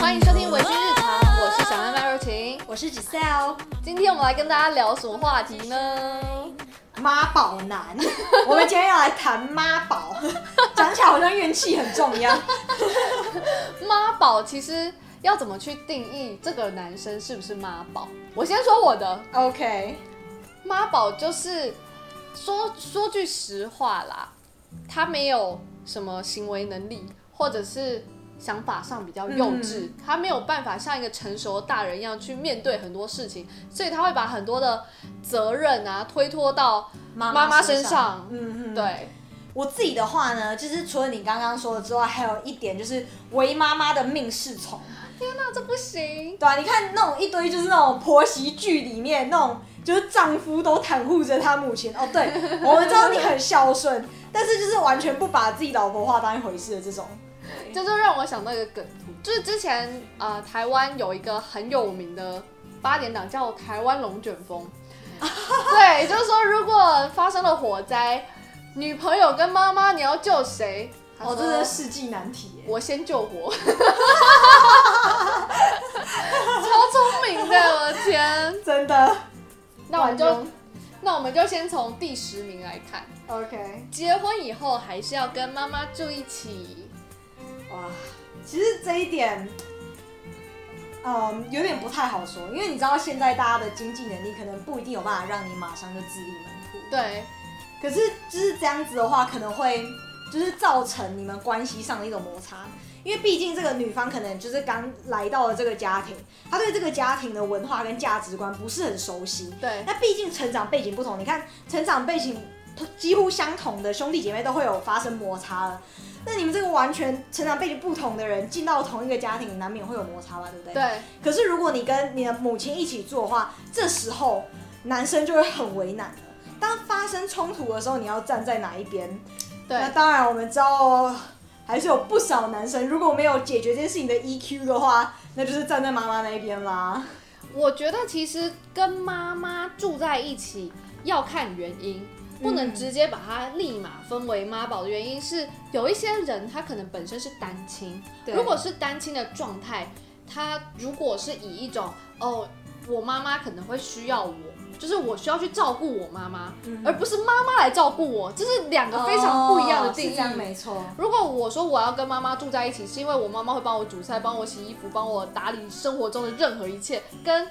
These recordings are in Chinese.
欢迎收听《微醺日常》，我是小妹麦若晴。我是 Giselle，今天我们来跟大家聊什么话题呢？妈宝男。我们今天要来谈妈宝，讲起来好像怨气很重一样。妈宝其实要怎么去定义这个男生是不是妈宝？我先说我的。OK，妈宝就是说说句实话啦，他没有什么行为能力，或者是想法上比较幼稚，嗯、他没有办法像一个成熟的大人一样去面对很多事情，所以他会把很多的责任啊推脱到妈妈身上。嗯嗯，对。我自己的话呢，就是除了你刚刚说的之外，还有一点就是为妈妈的命是从。天哪，这不行！对啊，你看那种一堆就是那种婆媳剧里面那种，就是丈夫都袒护着他母亲。哦，对，我们知道你很孝顺，但是就是完全不把自己老婆话当一回事的这种。这就让我想到一个梗图，就是之前呃台湾有一个很有名的八点档叫《台湾龙卷风》，对，就是说如果发生了火灾，女朋友跟妈妈你要救谁？哦，这是世纪难题。我先救火，超聪明的，我的天，真的。那我们就那我们就先从第十名来看。OK，结婚以后还是要跟妈妈住一起。哇，其实这一点，嗯，有点不太好说，因为你知道现在大家的经济能力可能不一定有办法让你马上就自立门户。对，可是就是这样子的话，可能会就是造成你们关系上的一种摩擦，因为毕竟这个女方可能就是刚来到了这个家庭，她对这个家庭的文化跟价值观不是很熟悉。对，那毕竟成长背景不同，你看成长背景几乎相同的兄弟姐妹都会有发生摩擦了。那你们这个完全成长背景不同的人进到同一个家庭，难免会有摩擦吧，对不对？对。可是如果你跟你的母亲一起住的话，这时候男生就会很为难了。当发生冲突的时候，你要站在哪一边？对。那当然，我们知道还是有不少男生，如果没有解决这件事情的 EQ 的话，那就是站在妈妈那一边啦。我觉得其实跟妈妈住在一起要看原因。不能直接把它立马分为妈宝的原因是，有一些人他可能本身是单亲，如果是单亲的状态，他如果是以一种哦，我妈妈可能会需要我，就是我需要去照顾我妈妈，嗯、而不是妈妈来照顾我，这是两个非常不一样的定义。没错。如果我说我要跟妈妈住在一起，是因为我妈妈会帮我煮菜、帮我洗衣服、帮我打理生活中的任何一切，跟。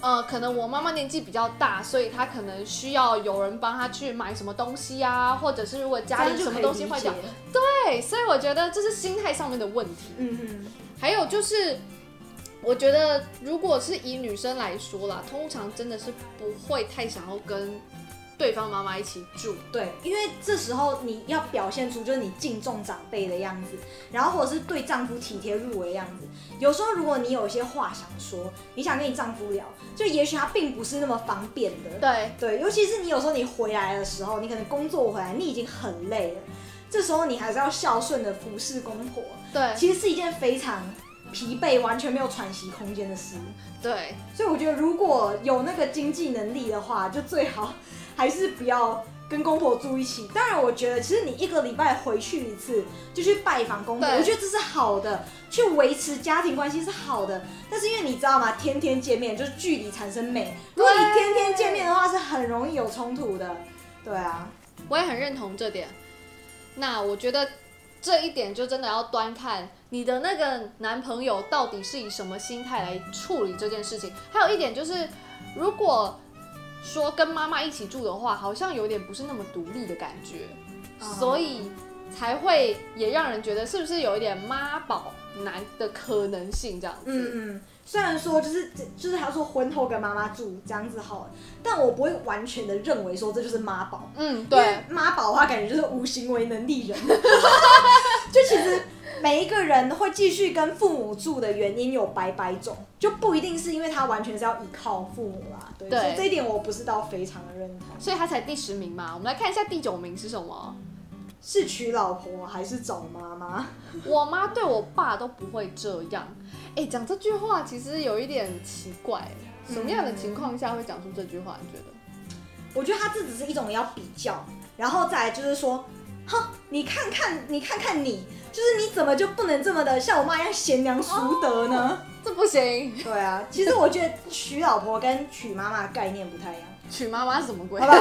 呃，可能我妈妈年纪比较大，所以她可能需要有人帮她去买什么东西啊，或者是如果家里什么东西坏掉，对，所以我觉得这是心态上面的问题。嗯嗯，还有就是，我觉得如果是以女生来说啦，通常真的是不会太想要跟。对方妈妈一起住，对，因为这时候你要表现出就是你敬重长辈的样子，然后或者是对丈夫体贴入微的样子。有时候如果你有一些话想说，你想跟你丈夫聊，就也许他并不是那么方便的。对对，尤其是你有时候你回来的时候，你可能工作回来，你已经很累了，这时候你还是要孝顺的服侍公婆。对，其实是一件非常疲惫、完全没有喘息空间的事。对，所以我觉得如果有那个经济能力的话，就最好。还是不要跟公婆住一起。当然，我觉得其实你一个礼拜回去一次，就去拜访公婆，我觉得这是好的，去维持家庭关系是好的。但是因为你知道吗？天天见面就是距离产生美。如果你天天见面的话，是很容易有冲突的。对啊，我也很认同这点。那我觉得这一点就真的要端看你的那个男朋友到底是以什么心态来处理这件事情。还有一点就是，如果。说跟妈妈一起住的话，好像有点不是那么独立的感觉，uh-huh. 所以才会也让人觉得是不是有一点妈宝男的可能性这样子。嗯嗯，虽然说就是就是他说婚后跟妈妈住这样子好，但我不会完全的认为说这就是妈宝。嗯，对，妈宝的话感觉就是无行为能力人，就其实。每一个人会继续跟父母住的原因有百百种，就不一定是因为他完全是要依靠父母啦。对，对，所以这一点我不是到非常的认同。所以他才第十名嘛。我们来看一下第九名是什么？是娶老婆还是找妈妈？我妈对我爸都不会这样。哎、欸，讲这句话其实有一点奇怪。什么样的情况下会讲出这句话？你觉得？我觉得他这只是一种要比较，然后再来就是说，哼，你看看，你看看你，就是你怎么就不能这么的像我妈一样贤良淑德呢？哦，这不行。对啊，其实我觉得娶老婆跟娶妈妈的概念不太一样。娶妈妈是什么鬼？好吧，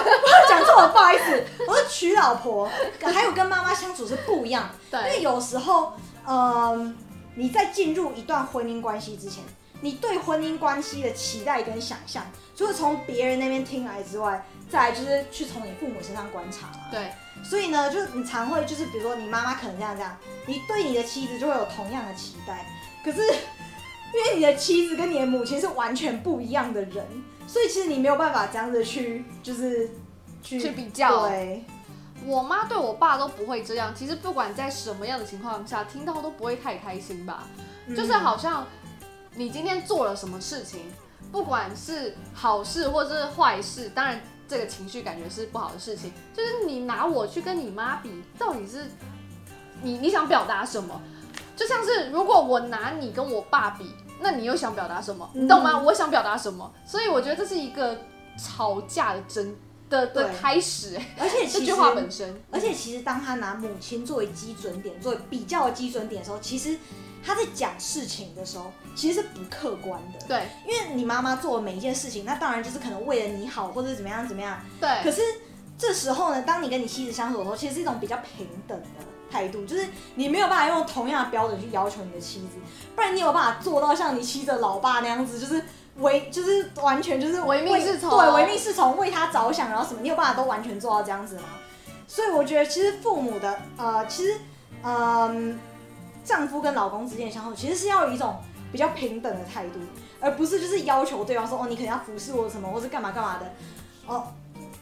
讲错了，不好意思。我说娶老婆还有跟妈妈相处是不一样，对，因为有时候，嗯、呃，你在进入一段婚姻关系之前。你对婚姻关系的期待跟想象，除了从别人那边听来之外，再来就是去从你父母身上观察嘛。对，所以呢，就是你常会就是比如说你妈妈可能这样这样，你对你的妻子就会有同样的期待。可是因为你的妻子跟你的母亲是完全不一样的人，所以其实你没有办法这样子去就是去去比较。对，我妈对我爸都不会这样。其实不管在什么样的情况下，听到都不会太开心吧，嗯、就是好像。你今天做了什么事情，不管是好事或者是坏事，当然这个情绪感觉是不好的事情。就是你拿我去跟你妈比，到底是你你想表达什么？就像是如果我拿你跟我爸比，那你又想表达什么？你懂吗？嗯、我想表达什么？所以我觉得这是一个吵架的真的的开始。而且 这句话本身，而且其实当他拿母亲作为基准点，作为比较的基准点的时候，其实。他在讲事情的时候，其实是不客观的。对，因为你妈妈做的每一件事情，那当然就是可能为了你好，或者怎么样怎么样。对。可是这时候呢，当你跟你妻子相处的时候，其实是一种比较平等的态度，就是你没有办法用同样的标准去要求你的妻子，不然你有办法做到像你妻子的老爸那样子，就是唯就是完全就是唯命是从，对，唯命是从，为他着想，然后什么，你有办法都完全做到这样子吗？所以我觉得，其实父母的呃，其实嗯。呃丈夫跟老公之间的相处，其实是要有一种比较平等的态度，而不是就是要求对方说哦，你肯定要服侍我什么，或是干嘛干嘛的。哦，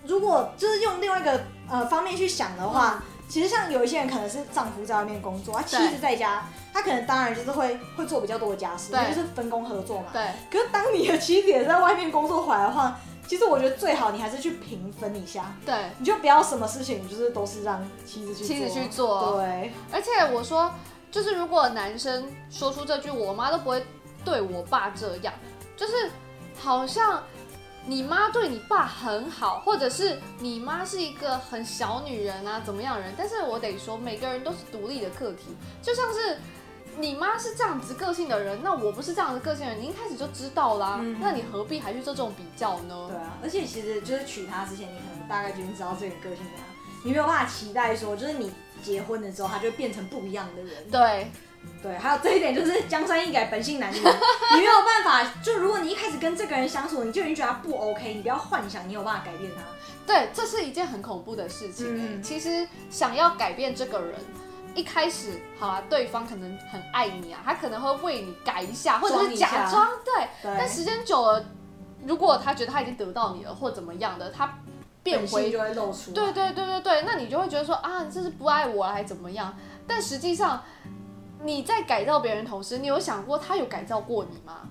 如果就是用另外一个呃方面去想的话，其实像有一些人可能是丈夫在外面工作，他妻子在家，他可能当然就是会会做比较多的家事，就是分工合作嘛。对。可是当你的妻子也在外面工作回来的话，其实我觉得最好你还是去平分一下。对。你就不要什么事情就是都是让妻子去妻子去做。对。而且我说。就是如果男生说出这句，我妈都不会对我爸这样，就是好像你妈对你爸很好，或者是你妈是一个很小女人啊，怎么样的人？但是我得说，每个人都是独立的个体，就像是你妈是这样子个性的人，那我不是这样子个性的人，你一开始就知道啦，嗯、那你何必还去做这种比较呢？对啊，而且其实就是娶她之前，你可能大概就已经知道这个个性怎样，你没有办法期待说，就是你。结婚的时候，他就会变成不一样的人。对，对，还有这一点就是江山易改，本性难移。你没有办法，就如果你一开始跟这个人相处，你就已经觉得他不 OK，你不要幻想你有办法改变他。对，这是一件很恐怖的事情。嗯，其实想要改变这个人，一开始好啊，对方可能很爱你啊，他可能会为你改一下，或者是假装。对，对，但时间久了，如果他觉得他已经得到你了，或怎么样的，他。变回就会露出，对对对对对，那你就会觉得说啊，你这是不爱我了还怎么样？但实际上你在改造别人同时，你有想过他有改造过你吗？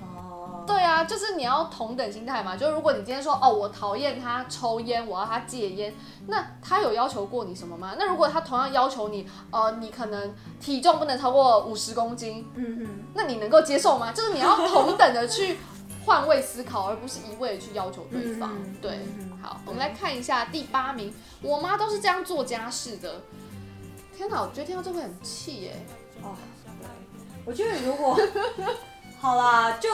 哦，对啊，就是你要同等心态嘛。就如果你今天说哦，我讨厌他抽烟，我要他戒烟，那他有要求过你什么吗？那如果他同样要求你，呃，你可能体重不能超过五十公斤，嗯嗯，那你能够接受吗？就是你要同等的去。换位思考，而不是一味的去要求对方。嗯、对，嗯、好，我们来看一下第八名。我妈都是这样做家事的。天哪，我觉得听到这会很气耶。哦，对，我觉得如果好啦，就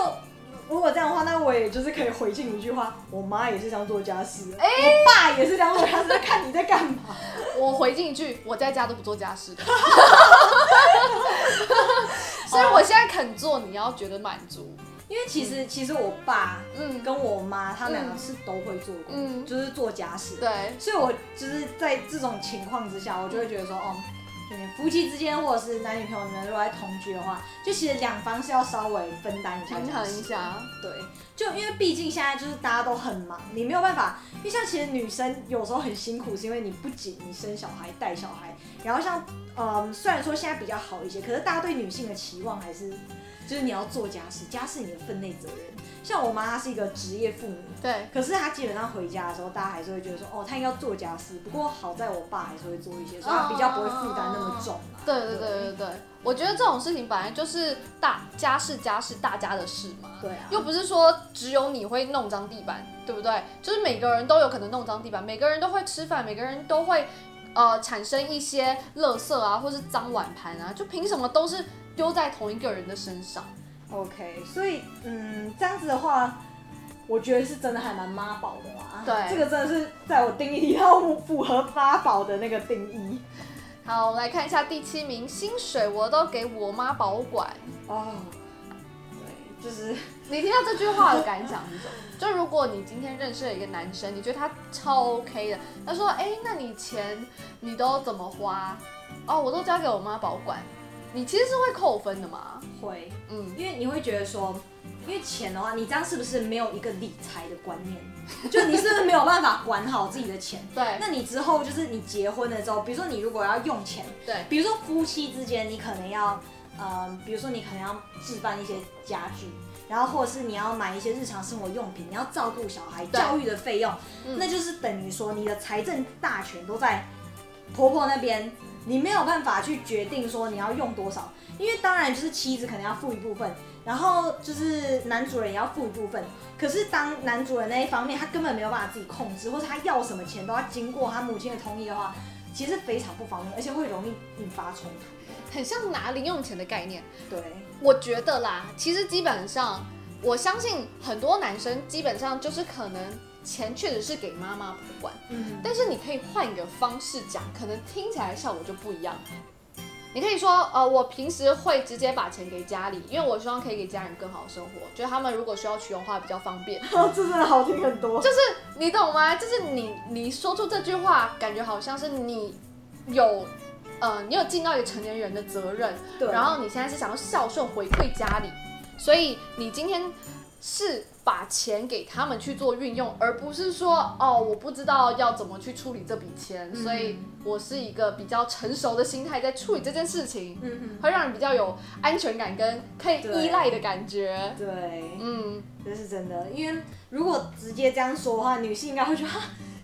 如果这样的话，那我也就是可以回敬一句话：我妈也是这样做家事，哎、欸，我爸也是这样做家事。在看你在干嘛？我回敬一句：我在家都不做家事的。所以我现在肯做，你要觉得满足。因为其实，嗯、其实我爸，嗯，跟我妈，他们两个是都会做工，嗯，就是做家事，对，所以我就是在这种情况之下，我就会觉得说，哦，夫妻之间或者是男女朋友们如果在同居的话，就其实两方是要稍微分担一下，平衡一下，对，就因为毕竟现在就是大家都很忙，你没有办法，因为像其实女生有时候很辛苦，是因为你不仅你生小孩带小孩，然后像，嗯，虽然说现在比较好一些，可是大家对女性的期望还是。就是你要做家事，家事你的分内责任。像我妈，她是一个职业妇女，对，可是她基本上回家的时候，大家还是会觉得说，哦，她应该要做家事。不过好在我爸还是会做一些，所以她比较不会负担那么重嘛。对对对对对，我觉得这种事情本来就是大家事家事大家的事嘛。对啊，又不是说只有你会弄脏地板，对不对？就是每个人都有可能弄脏地板，每个人都会吃饭，每个人都会呃产生一些垃圾啊，或是脏碗盘啊，就凭什么都是丢在同一个人的身上？OK，所以嗯，这样子的话，我觉得是真的还蛮妈宝的啦。对，这个真的是在我定义里要符合妈宝的那个定义。好，我们来看一下第七名，薪水我都给我妈保管。哦，对，就是你听到这句话的感想是什么？就如果你今天认识了一个男生，你觉得他超 OK 的，他说，哎，那你钱你都怎么花？哦，我都交给我妈保管。你其实是会扣分的嘛？会，嗯，因为你会觉得说，因为钱的话，你这样是不是没有一个理财的观念？就你是不是没有办法管好自己的钱？对。那你之后就是你结婚了之后，比如说你如果要用钱，对，比如说夫妻之间，你可能要，呃，比如说你可能要置办一些家具，然后或者是你要买一些日常生活用品，你要照顾小孩教育的费用，嗯，那就是等于说你的财政大权都在婆婆那边。你没有办法去决定说你要用多少，因为当然就是妻子可能要付一部分，然后就是男主人也要付一部分。可是当男主人那一方面他根本没有办法自己控制，或者他要什么钱都要经过他母亲的同意的话，其实非常不方便，而且会容易引发冲突，很像拿零用钱的概念。对，我觉得啦，其实基本上我相信很多男生基本上就是可能。钱确实是给妈妈不管，嗯，但是你可以换一个方式讲，可能听起来效果就不一样。你可以说，呃，我平时会直接把钱给家里，因为我希望可以给家人更好的生活，就是他们如果需要取用的话比较方便。哦，这真的好听很多。就是你懂吗？就是你你说出这句话，感觉好像是你有，呃，你有尽到一个成年人的责任，对。然后你现在是想要孝顺回馈家里，所以你今天。是把钱给他们去做运用，而不是说哦，我不知道要怎么去处理这笔钱，嗯，所以我是一个比较成熟的心态在处理这件事情，嗯，会让人比较有安全感跟可以依赖的感觉。对，嗯，这是真的，因为如果直接这样说的话，女性应该会觉得，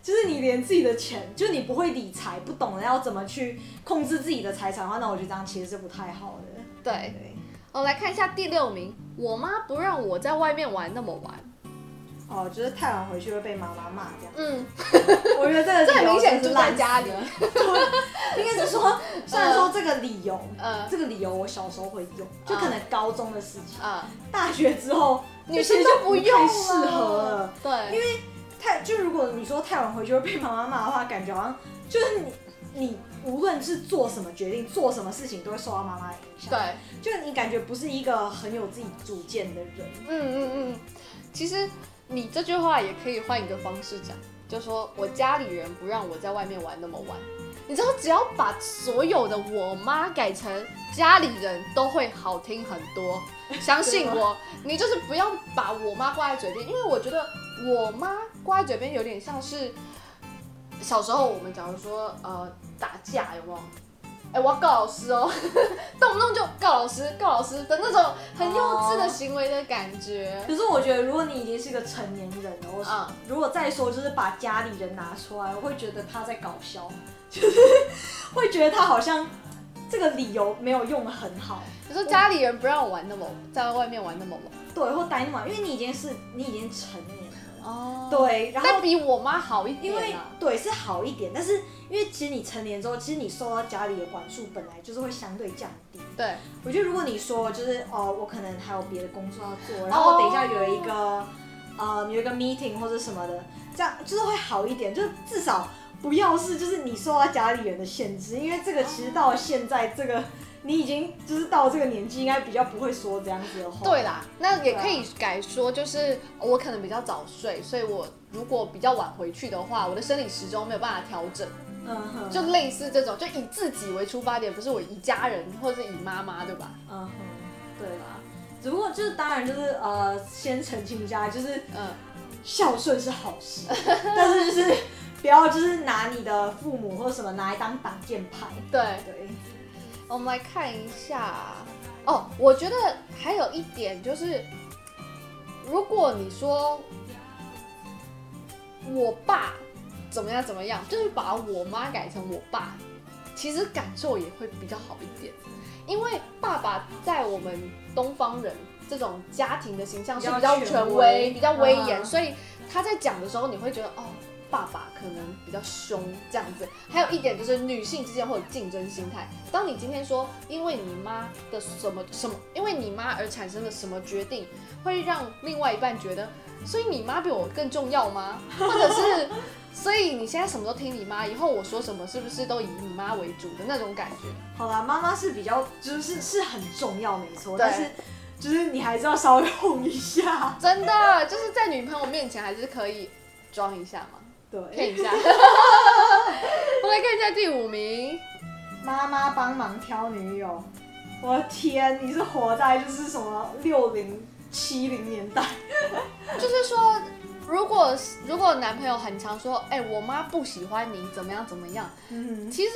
就是你连自己的钱，就是你不会理财，不懂得要怎么去控制自己的财产的话，那我觉得这样其实是不太好的。对。对我来看一下第六名，我妈不让我在外面玩那么晚。哦，就是太晚回去会被妈妈骂这样。嗯，我觉得这个这很明显就在家里。应该是说，虽然说这个理由，呃，这个理由我小时候会用，就可能高中的事情。啊、呃，大学之后女生就不用适合了。对，因为太就如果你说太晚回去会被妈妈骂的话，感觉好像就是你你。无论是做什么决定，做什么事情，都会受到妈妈的影响。对，就你感觉不是一个很有自己主见的人。嗯嗯嗯。其实你这句话也可以换一个方式讲，就说我家里人不让我在外面玩那么晚。你知道，只要把所有的我妈改成家里人都会好听很多。相信我，你就是不要把我妈挂在嘴边，因为我觉得我妈挂在嘴边有点像是。小时候我们假如说呃打架有没有？哎、欸，我要告老师哦，动不动就告老师，告老师的那种很幼稚的行为的感觉。可是我觉得，如果你已经是一个成年人了，我、嗯、如果再说就是把家里人拿出来，我会觉得他在搞笑，就 是会觉得他好像这个理由没有用的很好。你说家里人不让我玩那么在外面玩那么猛，对，或待那么晚，因为你已经是你已经成年。哦、oh，对，然后但比我妈好一点，因为对是好一点，但是因为其实你成年之后，其实你受到家里的管束本来就是会相对降低。对，我觉得如果你说就是哦，我可能还有别的工作要做，然后我等一下有一个、oh. 呃有一个 meeting 或者什么的，这样就是会好一点，就至少不要是就是你受到家里人的限制，因为这个其实到了现在这个。你已经就是到这个年纪，应该比较不会说这样子的话。对啦，那也可以改说，就是我可能比较早睡，所以我如果比较晚回去的话，我的生理时钟没有办法调整。嗯哼，就类似这种，就以自己为出发点，不是我以家人或者是以妈妈，对吧？嗯哼，对啦？只不过就是当然就是呃，先澄清一下，就是嗯，孝顺是好事，但是就是不要就是拿你的父母或者什么拿来当挡箭牌。对对。我们来看一下，哦，我觉得还有一点就是，如果你说我爸怎么样怎么样，就是把我妈改成我爸，其实感受也会比较好一点。因为爸爸在我们东方人这种家庭的形象是比较权威、比较威严，嗯、所以他在讲的时候，你会觉得哦，爸爸可能比较凶这样子。还有一点就是女性之间会有竞争心态。当你今天说因为你妈的什么什么，因为你妈而产生的什么决定，会让另外一半觉得，所以你妈比我更重要吗？或者是？所以你现在什么都听你妈，以后我说什么是不是都以你妈为主的那种感觉？好啦，妈妈是比较就是是很重要没错，但是就是你还是要稍微哄一下。真的，就是在女朋友面前还是可以装一下嘛。对，看一下。我来看一下第五名，妈妈帮忙挑女友。我的天，你是活在就是什么六零七零年代？就是说。如果如果男朋友很常说，哎、欸，我妈不喜欢你，怎么样怎么样？嗯，其实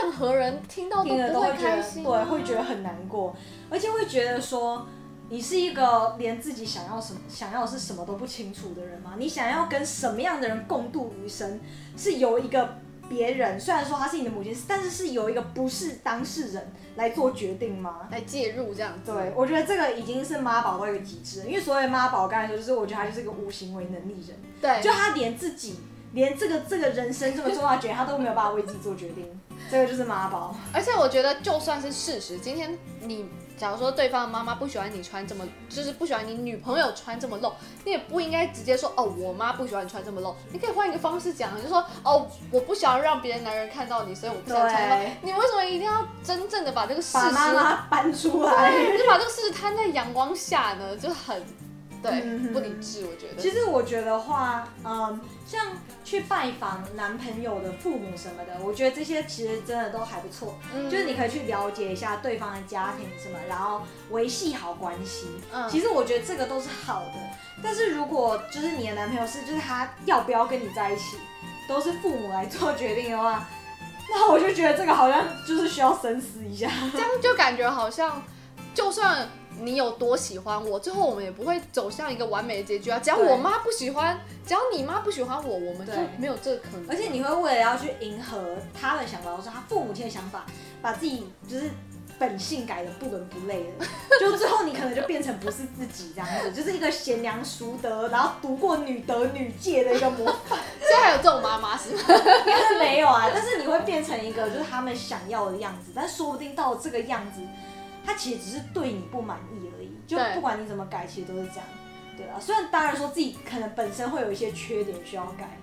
任何人听到都不会开心，对，会觉得很难过，而且会觉得说，你是一个连自己想要什么、想要是什么都不清楚的人吗？你想要跟什么样的人共度余生，是由一个。别人虽然说他是你的母亲，但是是由一个不是当事人来做决定吗？来介入这样子？对，我觉得这个已经是妈宝到一个极致了。因为所谓妈宝，刚才说就是我觉得他就是一个无行为能力人。对，就他连自己连这个这个人生这么重要的决定，他都没有办法为自己做决定，这个就是妈宝。而且我觉得就算是事实，今天你。假如说对方的妈妈不喜欢你穿这么，就是不喜欢你女朋友穿这么露，你也不应该直接说哦，我妈不喜欢你穿这么露。你可以换一个方式讲，就说哦，我不想让别的男人看到你，所以我不想穿露。你为什么一定要真正的把这个事实把妈妈搬出来，就把这个事实摊在阳光下呢？就很。对，嗯、不理智，我觉得。其实我觉得话，嗯，像去拜访男朋友的父母什么的，我觉得这些其实真的都还不错。嗯，就是你可以去了解一下对方的家庭什么，然后维系好关系。嗯，其实我觉得这个都是好的。但是如果就是你的男朋友是，就是他要不要跟你在一起，都是父母来做决定的话，那我就觉得这个好像就是需要深思一下。这样就感觉好像，就算。你有多喜欢我，最后我们也不会走向一个完美的结局啊！只要我妈不喜欢，只要你妈不喜欢我，我们就没有这个可能。而且你会为了要去迎合他的想法，或者他父母亲的想法，把自己就是本性改的不伦不类的，就最后你可能就变成不是自己这样子，就是一个贤良淑德，然后读过女德女戒的一个模范。现在还有这种妈妈是吗？应该是没有啊，但是你会变成一个就是他们想要的样子，但说不定到这个样子。他其实只是对你不满意而已，就不管你怎么改，其实都是这样，对啊。虽然当然说自己可能本身会有一些缺点需要改，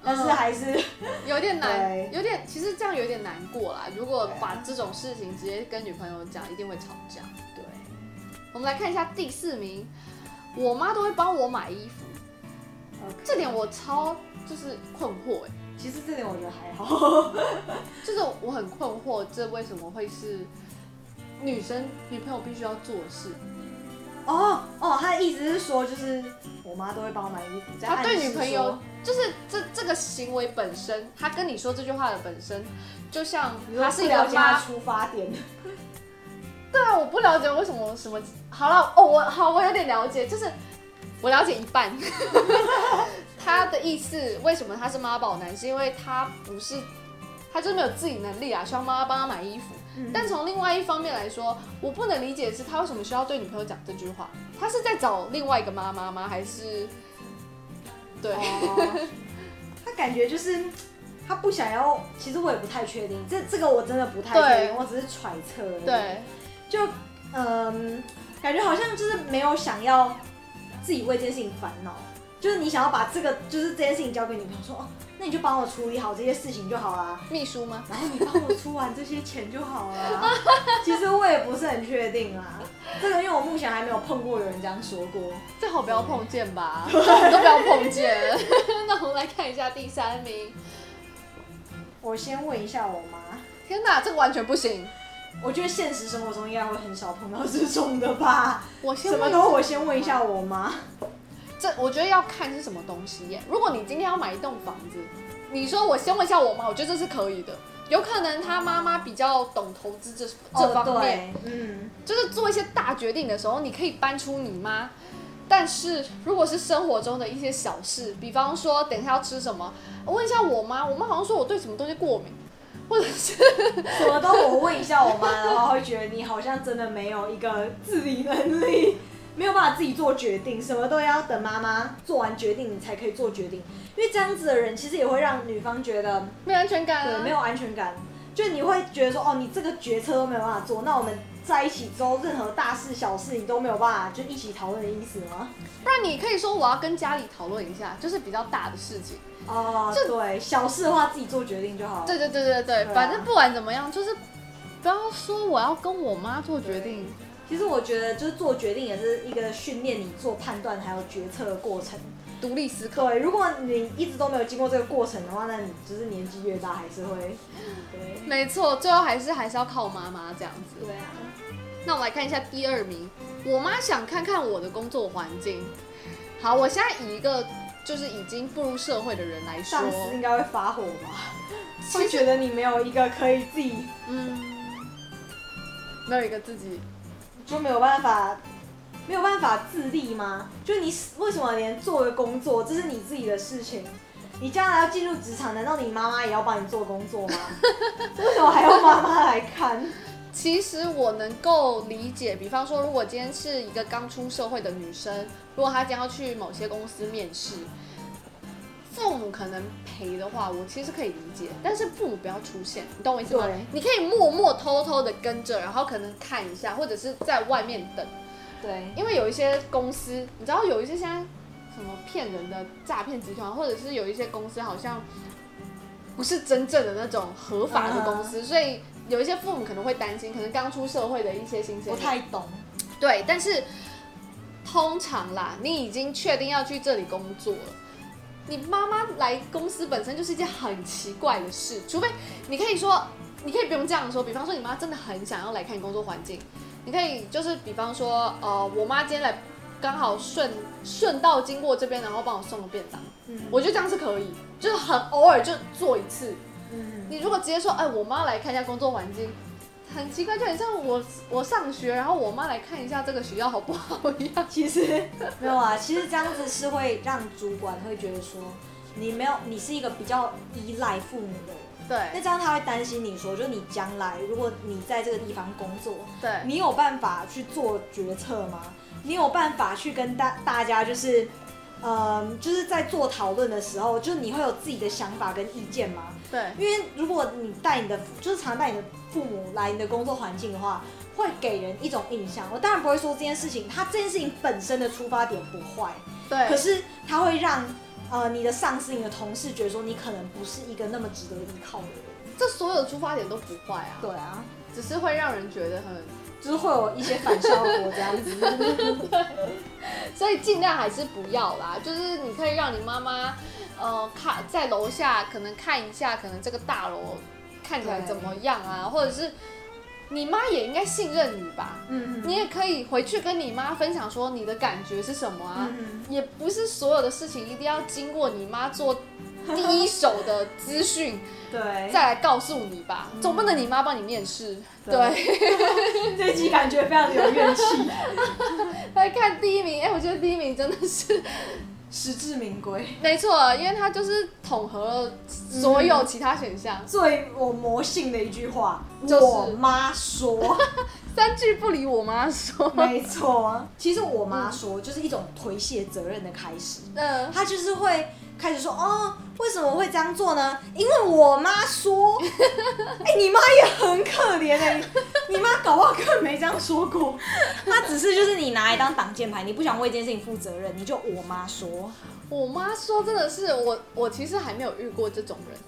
但是还是、嗯、有点难，有点其实这样有点难过啦。如果把这种事情直接跟女朋友讲，一定会吵架。对，我们来看一下第四名，我妈都会帮我买衣服，Okay. 这点我超就是困惑哎。其实这点我觉得还好，就是我很困惑，这为什么会是？女生女朋友必须要做的事，哦哦，他的意思是说，就是我妈都会帮我买衣服。他对女朋友，就是这这个行为本身，他跟你说这句话的本身，就像他是一个妈出发点。对啊，我不了解为什么什么。好了，哦，我好，我有点了解，就是我了解一半。他的意思，为什么他是妈宝男？是因为他不是，他就是没有自己能力啊，需要妈妈帮他买衣服。但从另外一方面来说，我不能理解的是他为什么需要对女朋友讲这句话？他是在找另外一个妈妈吗？还是对？哦、他感觉就是他不想要。其实我也不太确定，这这个我真的不太确定，我只是揣测。对，就嗯，感觉好像就是没有想要自己为这件事情烦恼，就是你想要把这个就是这件事情交给女朋友说哦。那你就帮我处理好这些事情就好啦。秘书吗？然后你帮我出完这些钱就好了。其实我也不是很确定啊，这个因为我目前还没有碰过有人这样说过。最好不要碰见吧，对都不要碰见。那我们来看一下第三名。我先问一下我妈。天哪，这个完全不行。我觉得现实生活中应该会很少碰到这种的吧。我先什么都我先问一下我妈。这我觉得要看是什么东西耶。如果你今天要买一栋房子，你说我先问一下我妈，我觉得这是可以的。有可能他妈妈比较懂投资这哦这方面，嗯，就是做一些大决定的时候，你可以搬出你妈。但是如果是生活中的一些小事，比方说等一下要吃什么，我问一下我妈，我妈好像说我对什么东西过敏，或者是什么都我问一下我妈，然后会觉得你好像真的没有一个自理能力，没有办法自己做决定，什么都要等妈妈做完决定你才可以做决定，因为这样子的人其实也会让女方觉得没安全感、啊，对，没有安全感，就你会觉得说哦，你这个决策都没有办法做，那我们。在一起之后，任何大事小事你都没有办法就一起讨论的意思吗？不然你可以说我要跟家里讨论一下，就是比较大的事情。哦，就对，小事的话自己做决定就好了。对对对对对，对啊、反正不管怎么样，就是不要说我要跟我妈做决定。其实我觉得，就是做决定也是一个训练你做判断还有决策的过程。独立思考。对，如果你一直都没有经过这个过程的话，那你就是年纪越大还是会。对。没错，最后还是还是要靠妈妈这样子。对啊。那我们来看一下第二名，我妈想看看我的工作环境。好，我现在以一个就是已经步入社会的人来说，上司应该会发火吧？会觉得你没有一个可以自己，嗯，没有一个自己就没有办法。没有办法自立吗？就你为什么连做个工作，这是你自己的事情？你将来要进入职场，难道你妈妈也要帮你做工作吗？为什么还要妈妈来看？其实我能够理解，比方说，如果今天是一个刚出社会的女生，如果她将要去某些公司面试，父母可能陪的话，我其实可以理解。但是父母不要出现，你懂我意思吗？对你可以默默偷偷的跟着，然后可能看一下，或者是在外面等。对，因为有一些公司，你知道有一些现在什么骗人的诈骗集团，或者是有一些公司好像不是真正的那种合法的公司，uh. 所以有一些父母可能会担心，可能刚出社会的一些新鲜不太懂。对，但是通常啦，你已经确定要去这里工作了，你妈妈来公司本身就是一件很奇怪的事，除非你可以说，你可以不用这样说，比方说你妈真的很想要来看你工作环境。你可以就是比方说，呃，我妈今天来，刚好顺顺道经过这边，然后帮我送个便当，嗯，我觉得这样是可以，就是很偶尔就做一次，嗯，你如果直接说，哎，我妈来看一下工作环境，很奇怪，就很像我我上学，然后我妈来看一下这个学校好不好一样。其实没有啊，其实这样子是会让主管会觉得说，你没有，你是一个比较依赖父母的人。对，那这样他会担心你说，就是你将来如果你在这个地方工作，对，你有办法去做决策吗？你有办法去跟大大家就是，呃，就是在做讨论的时候，就是你会有自己的想法跟意见吗？对，因为如果你带你的，就是常带你的父母来你的工作环境的话，会给人一种印象。我当然不会说这件事情，他这件事情本身的出发点不坏，对，可是他会让。呃，你的上司、你的同事觉得说你可能不是一个那么值得依靠的人，这所有的出发点都不坏啊。对啊，只是会让人觉得很，就是会有一些反效果这样子。对，所以尽量还是不要啦。就是你可以让你妈妈，呃，看在楼下可能看一下，可能这个大楼看起来怎么样啊，或者是。你妈也应该信任你吧？嗯，你也可以回去跟你妈分享说你的感觉是什么啊？嗯，也不是所有的事情一定要经过你妈做第一手的资讯，对，再来告诉你吧。总不能你妈帮你面试，对。对 这集感觉非常的有怨气。来看第一名，哎，我觉得第一名真的是。实至名归，没错，因为它就是统合了所有其他选项。最我魔性的一句话，就是、我妈说，三句不离我妈说。没错，其实我妈说就是一种推卸责任的开始。嗯，她就是会。开始说哦，为什么会这样做呢？因为我妈说，哎、欸，你妈也很可怜哎、欸，你妈搞不好根本没这样说过，她只是就是你拿来当挡箭牌，你不想为这件事情负责任，你就我妈说，我妈说真的是我，我其实还没有遇过这种人，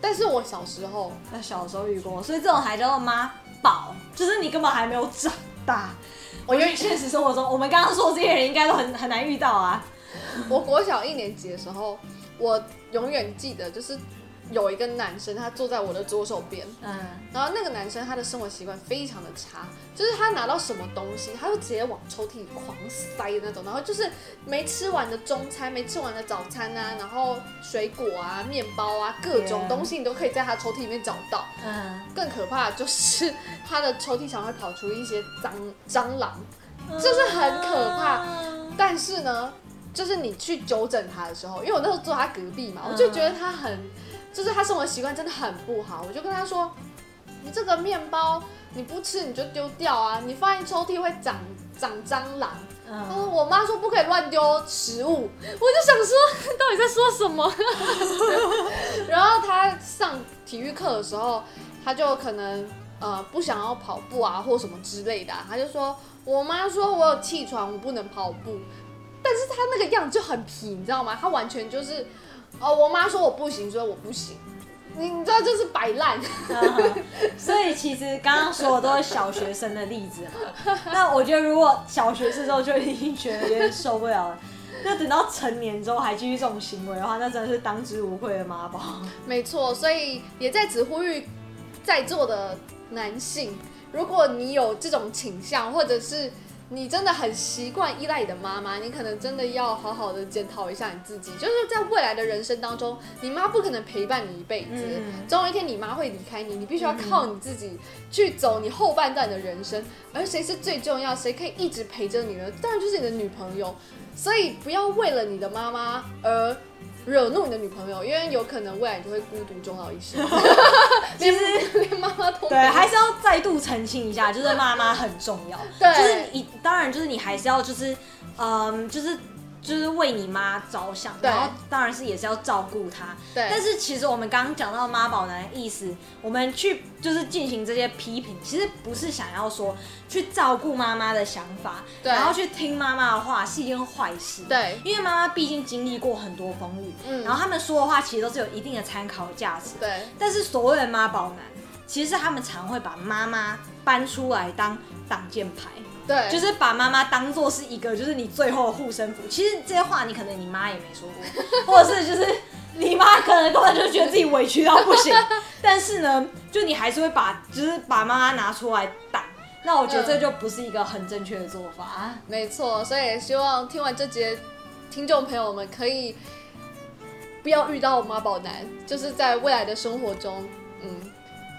但是我小时候，那小时候遇过，所以这种还叫做妈宝，就是你根本还没有长大。我因为现实生活中，我们刚刚说的这些人应该都很很难遇到啊。我国小一年级的时候，我永远记得，就是有一个男生，他坐在我的左手边，嗯，然后那个男生他的生活习惯非常的差，就是他拿到什么东西，他就直接往抽屉里狂塞的那种，然后就是没吃完的中餐，没吃完的早餐啊，然后水果啊、面包啊，各种东西你都可以在他抽屉里面找到。嗯，更可怕的就是 他的抽屉上会跑出一些蟑蟑螂，就是很可怕。但是呢，就是你去纠正他的时候，因为我那时候坐他隔壁嘛，我就觉得他很，就是他生活习惯真的很不好。我就跟他说：“你这个面包你不吃你就丢掉啊，你放进抽屉会长长蟑螂。”他说：“我妈说不可以乱丢食物。”我就想说，到底在说什么？然后他上体育课的时候，他就可能呃不想要跑步啊，或什么之类的，他就说。我妈说我有气喘，我不能跑步，但是他那个样子就很皮，你知道吗？他完全就是，哦，我妈说我不行，所以我不行，你你知道就是摆烂。所以其实刚刚说的都是小学生的例子嘛。那我觉得如果小学时候就已经觉得有点受不了了，那等到成年之后还继续这种行为的话，那真的是当之无愧的妈宝。没错，所以也在此呼吁在座的男性。如果你有这种倾向，或者是你真的很习惯依赖你的妈妈，你可能真的要好好的检讨一下你自己。就是在未来的人生当中，你妈不可能陪伴你一辈子，总有一天你妈会离开你，你必须要靠你自己去走你后半段的人生。而谁是最重要，谁可以一直陪着你呢？当然就是你的女朋友。所以不要为了你的妈妈而。惹怒你的女朋友，因为有可能未来你就会孤独终老一生。其实连妈妈都对，还是要再度澄清一下，就是妈妈很重要。对，就是你当然就是你还是要就是嗯就是。就是为你妈着想，然后当然是也是要照顾她。对。但是其实我们刚刚讲到妈宝男的意思，我们去就是进行这些批评，其实不是想要说去照顾妈妈的想法，对。然后去听妈妈的话是一件坏事。对。因为妈妈毕竟经历过很多风雨，嗯。然后他们说的话其实都是有一定的参考价值。对。但是所谓的妈宝男，其实是他们常会把妈妈搬出来当挡箭牌。对，就是把妈妈当做是一个，就是你最后的护身符。其实这些话你可能你妈也没说过，或者是就是你妈可能根本就觉得自己委屈到不行，但是呢，就你还是会把就是把妈妈拿出来挡。那我觉得这就不是一个很正确的做法。嗯，没错，所以也希望听完这节，听众朋友们可以不要遇到妈宝男，就是在未来的生活中，嗯。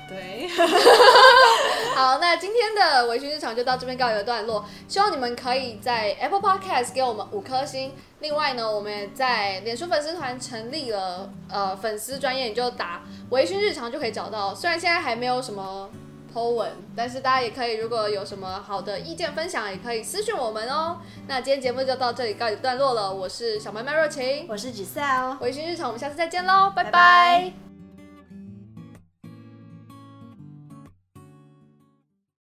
对，好，那今天的微醺日常就到这边告一个段落。希望你们可以在 Apple Podcast 给我们五颗星。另外呢，我们也在脸书粉丝团成立了呃粉丝专业，你就打微醺日常就可以找到。虽然现在还没有什么 po 文，但是大家也可以如果有什么好的意见分享，也可以私讯我们哦。那今天节目就到这里告一段落了。我是小麦麦若晴，我是 Giselle，微醺日常，我们下次再见喽，拜拜。拜拜。